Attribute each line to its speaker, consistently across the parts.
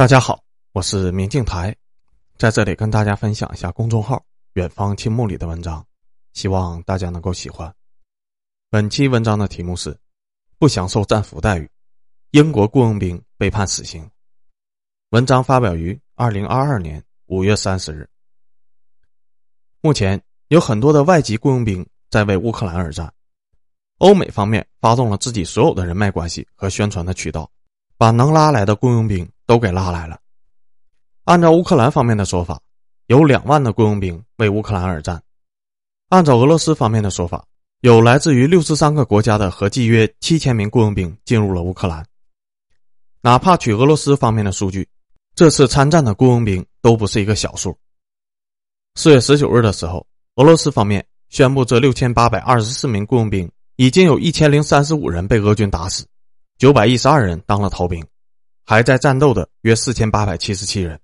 Speaker 1: 大家好，我是明镜台，在这里跟大家分享一下公众号“远方青木”里的文章，希望大家能够喜欢。本期文章的题目是“不享受战俘待遇，英国雇佣兵被判死刑”。文章发表于二零二二年五月三十日。目前有很多的外籍雇佣兵在为乌克兰而战，欧美方面发动了自己所有的人脉关系和宣传的渠道，把能拉来的雇佣兵。都给拉来了。按照乌克兰方面的说法，有两万的雇佣兵为乌克兰而战；按照俄罗斯方面的说法，有来自于六十三个国家的合计约七千名雇佣兵进入了乌克兰。哪怕取俄罗斯方面的数据，这次参战的雇佣兵都不是一个小数。四月十九日的时候，俄罗斯方面宣布，这六千八百二十四名雇佣兵已经有一千零三十五人被俄军打死，九百一十二人当了逃兵。还在战斗的约四千八百七十七人，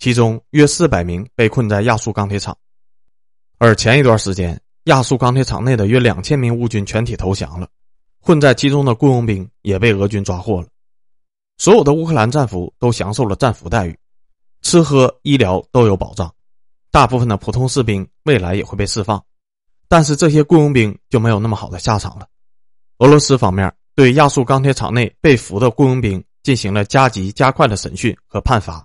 Speaker 1: 其中约四百名被困在亚速钢铁厂，而前一段时间，亚速钢铁厂内的约两千名乌军全体投降了，混在其中的雇佣兵也被俄军抓获了。所有的乌克兰战俘都享受了战俘待遇，吃喝医疗都有保障，大部分的普通士兵未来也会被释放，但是这些雇佣兵就没有那么好的下场了。俄罗斯方面对亚速钢铁厂内被俘的雇佣兵。进行了加急加快的审讯和判罚，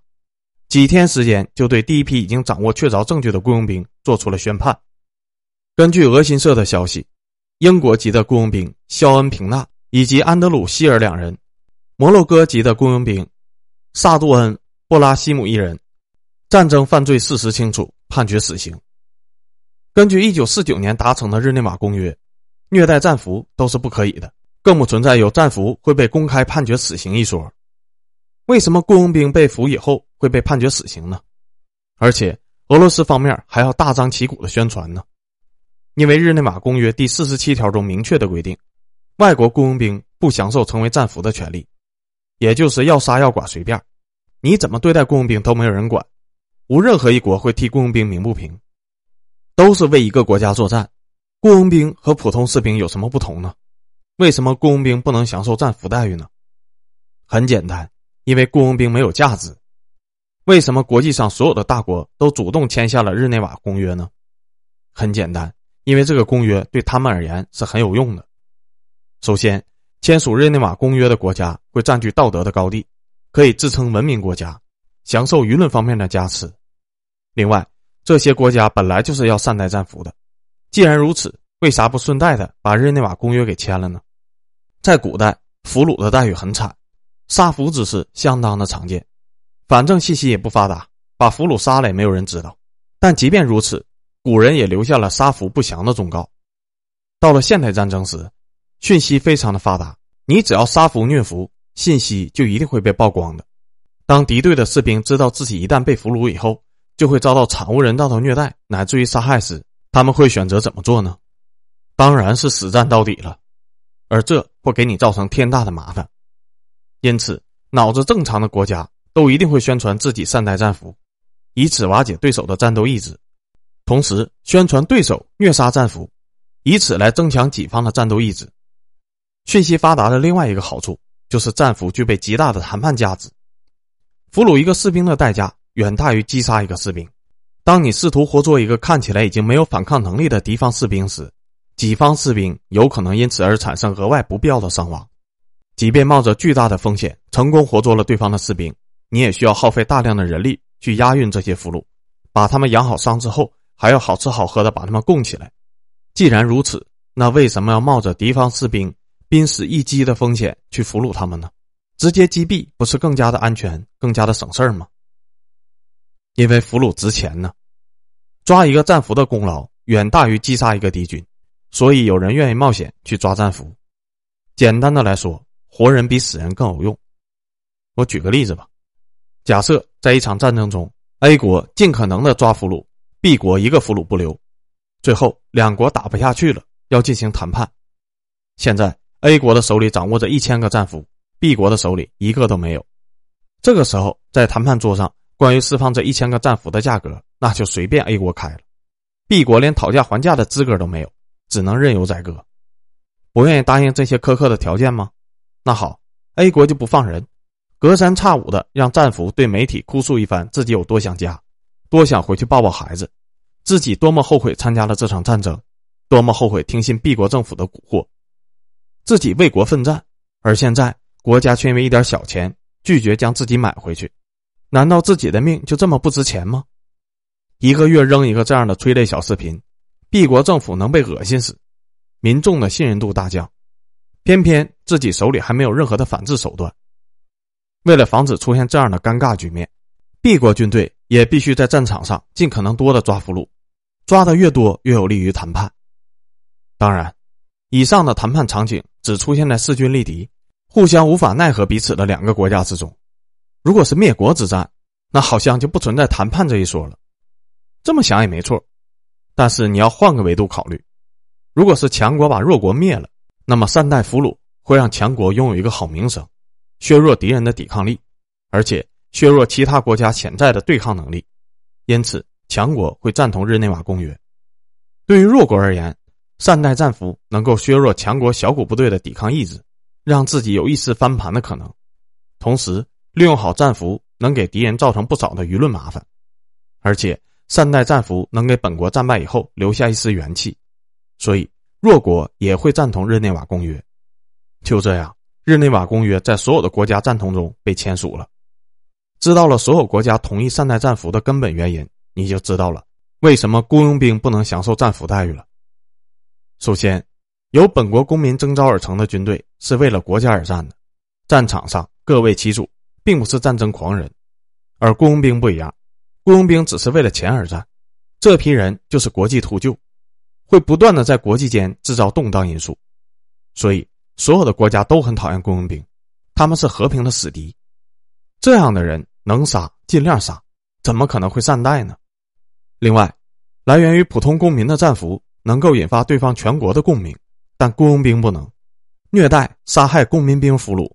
Speaker 1: 几天时间就对第一批已经掌握确凿证据的雇佣兵做出了宣判。根据俄新社的消息，英国籍的雇佣兵肖恩平纳以及安德鲁希尔两人，摩洛哥籍的雇佣兵萨杜恩布拉西姆一人，战争犯罪事实清楚，判决死刑。根据一九四九年达成的日内瓦公约，虐待战俘都是不可以的。更不存在有战俘会被公开判决死刑一说。为什么雇佣兵被俘以后会被判决死刑呢？而且俄罗斯方面还要大张旗鼓的宣传呢？因为日内瓦公约第四十七条中明确的规定，外国雇佣兵不享受成为战俘的权利，也就是要杀要剐随便，你怎么对待雇佣兵都没有人管，无任何一国会替雇佣兵鸣不平，都是为一个国家作战。雇佣兵和普通士兵有什么不同呢？为什么雇佣兵不能享受战俘待遇呢？很简单，因为雇佣兵没有价值。为什么国际上所有的大国都主动签下了日内瓦公约呢？很简单，因为这个公约对他们而言是很有用的。首先，签署日内瓦公约的国家会占据道德的高地，可以自称文明国家，享受舆论方面的加持。另外，这些国家本来就是要善待战俘的。既然如此，为啥不顺带的把日内瓦公约给签了呢？在古代，俘虏的待遇很惨，杀俘之事相当的常见。反正信息也不发达，把俘虏杀了也没有人知道。但即便如此，古人也留下了杀俘不祥的忠告。到了现代战争时，讯息非常的发达，你只要杀俘虐俘，信息就一定会被曝光的。当敌对的士兵知道自己一旦被俘虏以后，就会遭到惨无人道的虐待，乃至于杀害时，他们会选择怎么做呢？当然是死战到底了，而这会给你造成天大的麻烦。因此，脑子正常的国家都一定会宣传自己善待战俘，以此瓦解对手的战斗意志；同时，宣传对手虐杀战俘，以此来增强己方的战斗意志。讯息发达的另外一个好处就是战俘具备极大的谈判价值。俘虏一个士兵的代价远大于击杀一个士兵。当你试图活捉一个看起来已经没有反抗能力的敌方士兵时，己方士兵有可能因此而产生额外不必要的伤亡，即便冒着巨大的风险成功活捉了对方的士兵，你也需要耗费大量的人力去押运这些俘虏，把他们养好伤之后，还要好吃好喝的把他们供起来。既然如此，那为什么要冒着敌方士兵濒死一击的风险去俘虏他们呢？直接击毙不是更加的安全、更加的省事儿吗？因为俘虏值钱呢，抓一个战俘的功劳远大于击杀一个敌军。所以有人愿意冒险去抓战俘。简单的来说，活人比死人更有用。我举个例子吧，假设在一场战争中，A 国尽可能的抓俘虏，B 国一个俘虏不留，最后两国打不下去了，要进行谈判。现在 A 国的手里掌握着一千个战俘，B 国的手里一个都没有。这个时候，在谈判桌上，关于释放这一千个战俘的价格，那就随便 A 国开了，B 国连讨价还价的资格都没有。只能任由宰割，不愿意答应这些苛刻的条件吗？那好，A 国就不放人，隔三差五的让战俘对媒体哭诉一番自己有多想家，多想回去抱抱孩子，自己多么后悔参加了这场战争，多么后悔听信 B 国政府的蛊惑，自己为国奋战，而现在国家却因为一点小钱拒绝将自己买回去，难道自己的命就这么不值钱吗？一个月扔一个这样的催泪小视频，帝国政府能被恶心死，民众的信任度大降。偏偏自己手里还没有任何的反制手段。为了防止出现这样的尴尬局面，B 国军队也必须在战场上尽可能多的抓俘虏，抓的越多越有利于谈判。当然，以上的谈判场景只出现在势均力敌、互相无法奈何彼此的两个国家之中。如果是灭国之战，那好像就不存在谈判这一说了。这么想也没错，但是你要换个维度考虑，如果是强国把弱国灭了。那么善待俘虏会让强国拥有一个好名声，削弱敌人的抵抗力，而且削弱其他国家潜在的对抗能力。因此，强国会赞同日内瓦公约。对于弱国而言，善待战俘能够削弱强国小股部队的抵抗意志，让自己有一丝翻盘的可能。同时，利用好战俘能给敌人造成不少的舆论麻烦，而且善待战俘能给本国战败以后留下一丝元气。所以。弱国也会赞同日内瓦公约，就这样，日内瓦公约在所有的国家赞同中被签署了。知道了所有国家同意善待战俘的根本原因，你就知道了为什么雇佣兵不能享受战俘待遇了。首先，由本国公民征召而成的军队是为了国家而战的，战场上各为其主，并不是战争狂人；而雇佣兵不一样，雇佣兵只是为了钱而战，这批人就是国际秃鹫。会不断的在国际间制造动荡因素，所以所有的国家都很讨厌雇佣兵，他们是和平的死敌。这样的人能杀尽量杀，怎么可能会善待呢？另外，来源于普通公民的战俘能够引发对方全国的共鸣，但雇佣兵不能。虐待杀害公民兵俘虏，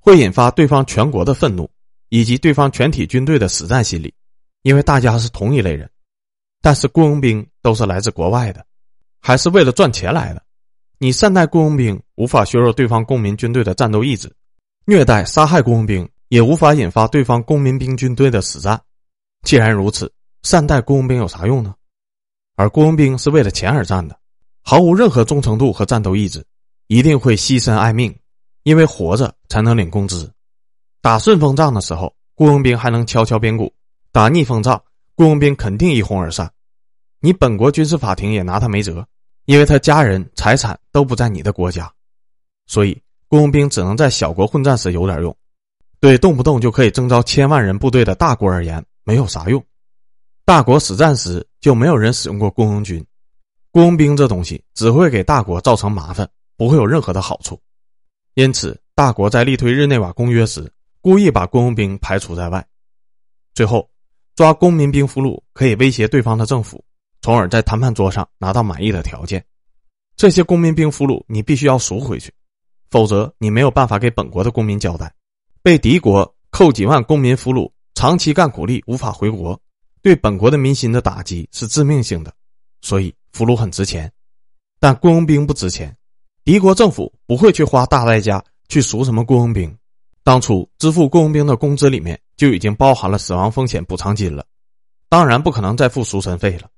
Speaker 1: 会引发对方全国的愤怒，以及对方全体军队的死战心理，因为大家是同一类人。但是雇佣兵都是来自国外的。还是为了赚钱来的，你善待雇佣兵无法削弱对方公民军队的战斗意志，虐待杀害雇佣兵也无法引发对方公民兵军队的死战。既然如此，善待雇佣兵有啥用呢？而雇佣兵是为了钱而战的，毫无任何忠诚度和战斗意志，一定会牺牲爱命，因为活着才能领工资。打顺风仗的时候，雇佣兵还能敲敲边鼓；打逆风仗，雇佣兵肯定一哄而散。你本国军事法庭也拿他没辙，因为他家人财产都不在你的国家，所以雇佣兵只能在小国混战时有点用，对动不动就可以征召千万人部队的大国而言没有啥用。大国死战时就没有人使用过雇佣军，雇佣兵这东西只会给大国造成麻烦，不会有任何的好处。因此，大国在力推日内瓦公约时，故意把雇佣兵排除在外。最后，抓公民兵俘虏可以威胁对方的政府。从而在谈判桌上拿到满意的条件，这些公民兵俘虏你必须要赎回去，否则你没有办法给本国的公民交代。被敌国扣几万公民俘虏，长期干苦力无法回国，对本国的民心的打击是致命性的。所以俘虏很值钱，但雇佣兵不值钱，敌国政府不会去花大代价去赎什么雇佣兵。当初支付雇佣兵的工资里面就已经包含了死亡风险补偿金了，当然不可能再付赎身费了。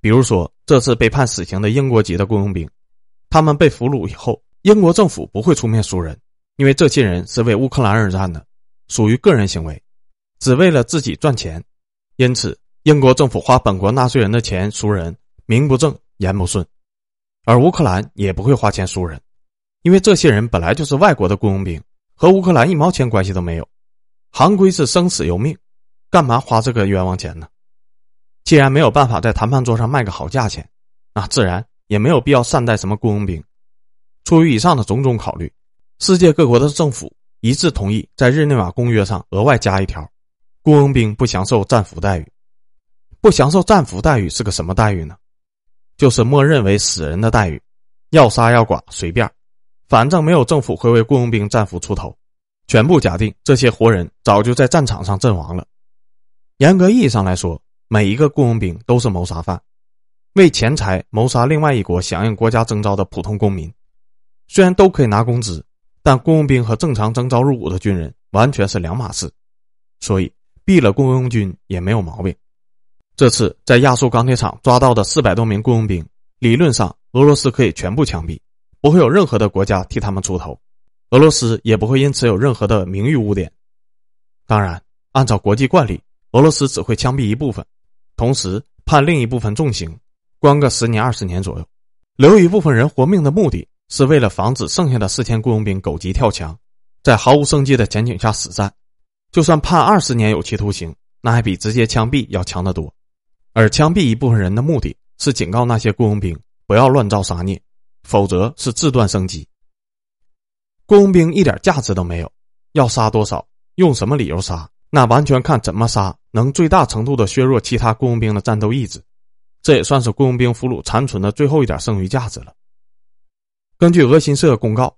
Speaker 1: 比如说，这次被判死刑的英国籍的雇佣兵，他们被俘虏以后，英国政府不会出面赎人，因为这些人是为乌克兰而战的，属于个人行为，只为了自己赚钱。因此，英国政府花本国纳税人的钱赎人，名不正言不顺。而乌克兰也不会花钱赎人，因为这些人本来就是外国的雇佣兵，和乌克兰一毛钱关系都没有。行规是生死由命，干嘛花这个冤枉钱呢？既然没有办法在谈判桌上卖个好价钱，那自然也没有必要善待什么雇佣兵。出于以上的种种考虑，世界各国的政府一致同意在日内瓦公约上额外加一条：雇佣兵不享受战俘待遇。不享受战俘待遇是个什么待遇呢？就是默认为死人的待遇，要杀要剐随便，反正没有政府会为雇佣兵战俘出头，全部假定这些活人早就在战场上阵亡了。严格意义上来说。每一个雇佣兵都是谋杀犯，为钱财谋杀另外一国响应国家征召的普通公民。虽然都可以拿工资，但雇佣兵和正常征召入伍的军人完全是两码事，所以毙了雇佣军也没有毛病。这次在亚速钢铁厂抓到的四百多名雇佣兵，理论上俄罗斯可以全部枪毙，不会有任何的国家替他们出头，俄罗斯也不会因此有任何的名誉污点。当然，按照国际惯例，俄罗斯只会枪毙一部分，同时判另一部分重刑，关个十年二十年左右，留一部分人活命的目的是为了防止剩下的四千雇佣兵狗急跳墙，在毫无生机的前景下死战。就算判二十年有期徒刑，那还比直接枪毙要强得多。而枪毙一部分人的目的是警告那些雇佣兵不要乱造杀孽，否则是自断生机。雇佣兵一点价值都没有，要杀多少，用什么理由杀，那完全看怎么杀能最大程度的削弱其他雇佣兵的战斗意志。这也算是雇佣兵俘虏残存的最后一点剩余价值了。根据俄新社公告，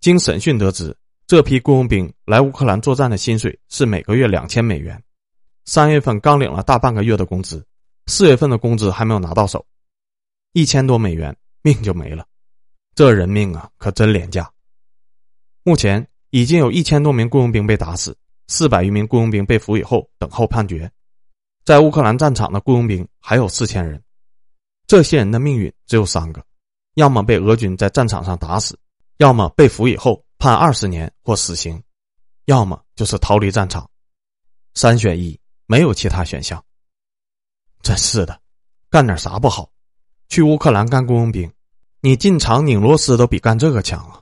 Speaker 1: 经审讯得知，这批雇佣兵来乌克兰作战的薪水是每个月两千美元，三月份刚领了大半个月的工资。四月份的工资还没有拿到手，一千多美元命就没了，这人命啊可真廉价。目前已经有一千多名雇佣兵被打死，四百余名雇佣兵被俘以后等候判决。在乌克兰战场的雇佣兵还有四千人，这些人的命运只有三个：要么被俄军在战场上打死，要么被俘以后判二十年或死刑，要么就是逃离战场。三选一，没有其他选项。真是的，干点啥不好？去乌克兰干雇佣兵，你进厂拧螺丝都比干这个强啊！